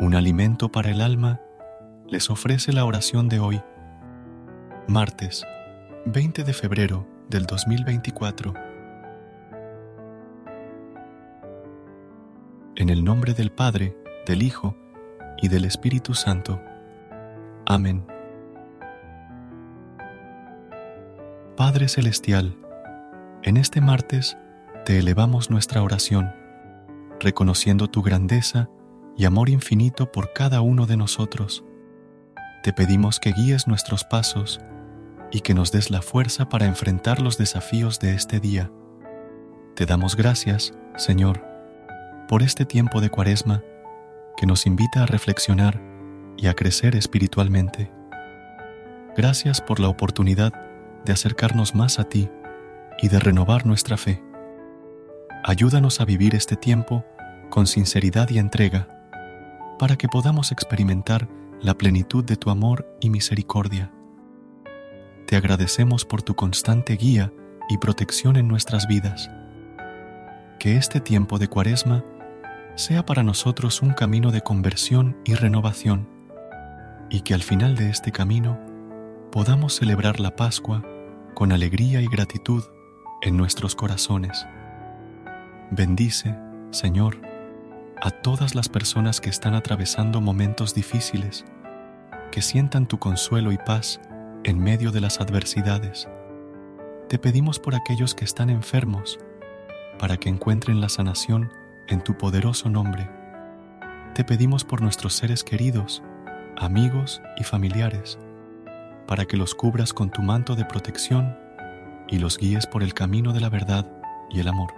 Un alimento para el alma les ofrece la oración de hoy, martes 20 de febrero del 2024. En el nombre del Padre, del Hijo y del Espíritu Santo. Amén. Padre Celestial, en este martes te elevamos nuestra oración, reconociendo tu grandeza y amor infinito por cada uno de nosotros. Te pedimos que guíes nuestros pasos y que nos des la fuerza para enfrentar los desafíos de este día. Te damos gracias, Señor, por este tiempo de cuaresma que nos invita a reflexionar y a crecer espiritualmente. Gracias por la oportunidad de acercarnos más a ti y de renovar nuestra fe. Ayúdanos a vivir este tiempo con sinceridad y entrega para que podamos experimentar la plenitud de tu amor y misericordia. Te agradecemos por tu constante guía y protección en nuestras vidas. Que este tiempo de cuaresma sea para nosotros un camino de conversión y renovación, y que al final de este camino podamos celebrar la Pascua con alegría y gratitud en nuestros corazones. Bendice, Señor, a todas las personas que están atravesando momentos difíciles, que sientan tu consuelo y paz en medio de las adversidades. Te pedimos por aquellos que están enfermos, para que encuentren la sanación en tu poderoso nombre. Te pedimos por nuestros seres queridos, amigos y familiares, para que los cubras con tu manto de protección y los guíes por el camino de la verdad y el amor.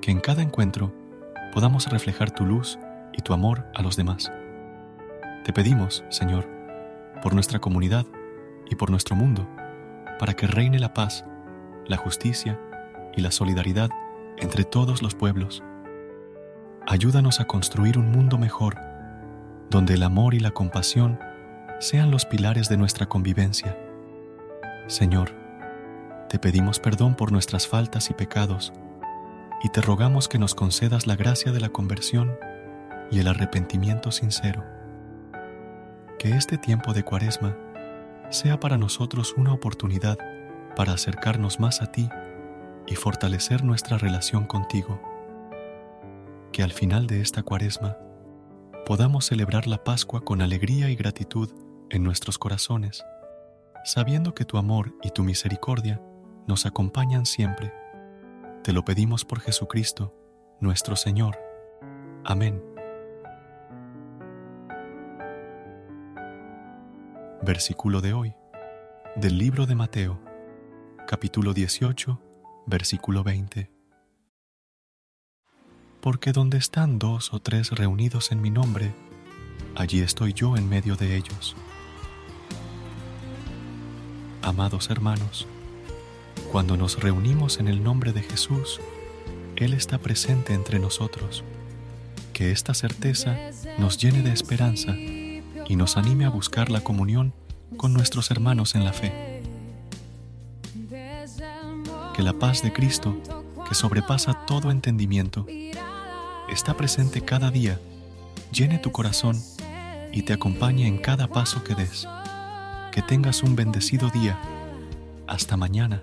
Que en cada encuentro podamos reflejar tu luz y tu amor a los demás. Te pedimos, Señor, por nuestra comunidad y por nuestro mundo, para que reine la paz, la justicia y la solidaridad entre todos los pueblos. Ayúdanos a construir un mundo mejor, donde el amor y la compasión sean los pilares de nuestra convivencia. Señor, te pedimos perdón por nuestras faltas y pecados, y te rogamos que nos concedas la gracia de la conversión y el arrepentimiento sincero. Que este tiempo de cuaresma sea para nosotros una oportunidad para acercarnos más a ti y fortalecer nuestra relación contigo. Que al final de esta cuaresma podamos celebrar la Pascua con alegría y gratitud en nuestros corazones, sabiendo que tu amor y tu misericordia nos acompañan siempre te lo pedimos por Jesucristo, nuestro Señor. Amén. Versículo de hoy, del libro de Mateo, capítulo 18, versículo 20. Porque donde están dos o tres reunidos en mi nombre, allí estoy yo en medio de ellos. Amados hermanos, cuando nos reunimos en el nombre de Jesús, Él está presente entre nosotros. Que esta certeza nos llene de esperanza y nos anime a buscar la comunión con nuestros hermanos en la fe. Que la paz de Cristo, que sobrepasa todo entendimiento, está presente cada día, llene tu corazón y te acompañe en cada paso que des. Que tengas un bendecido día. Hasta mañana.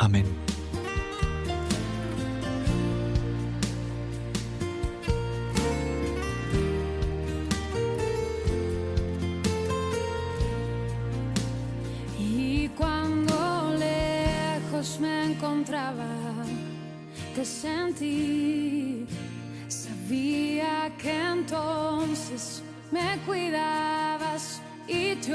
Amén. Y cuando lejos me encontraba, te sentí. Sabía que entonces me cuidabas y te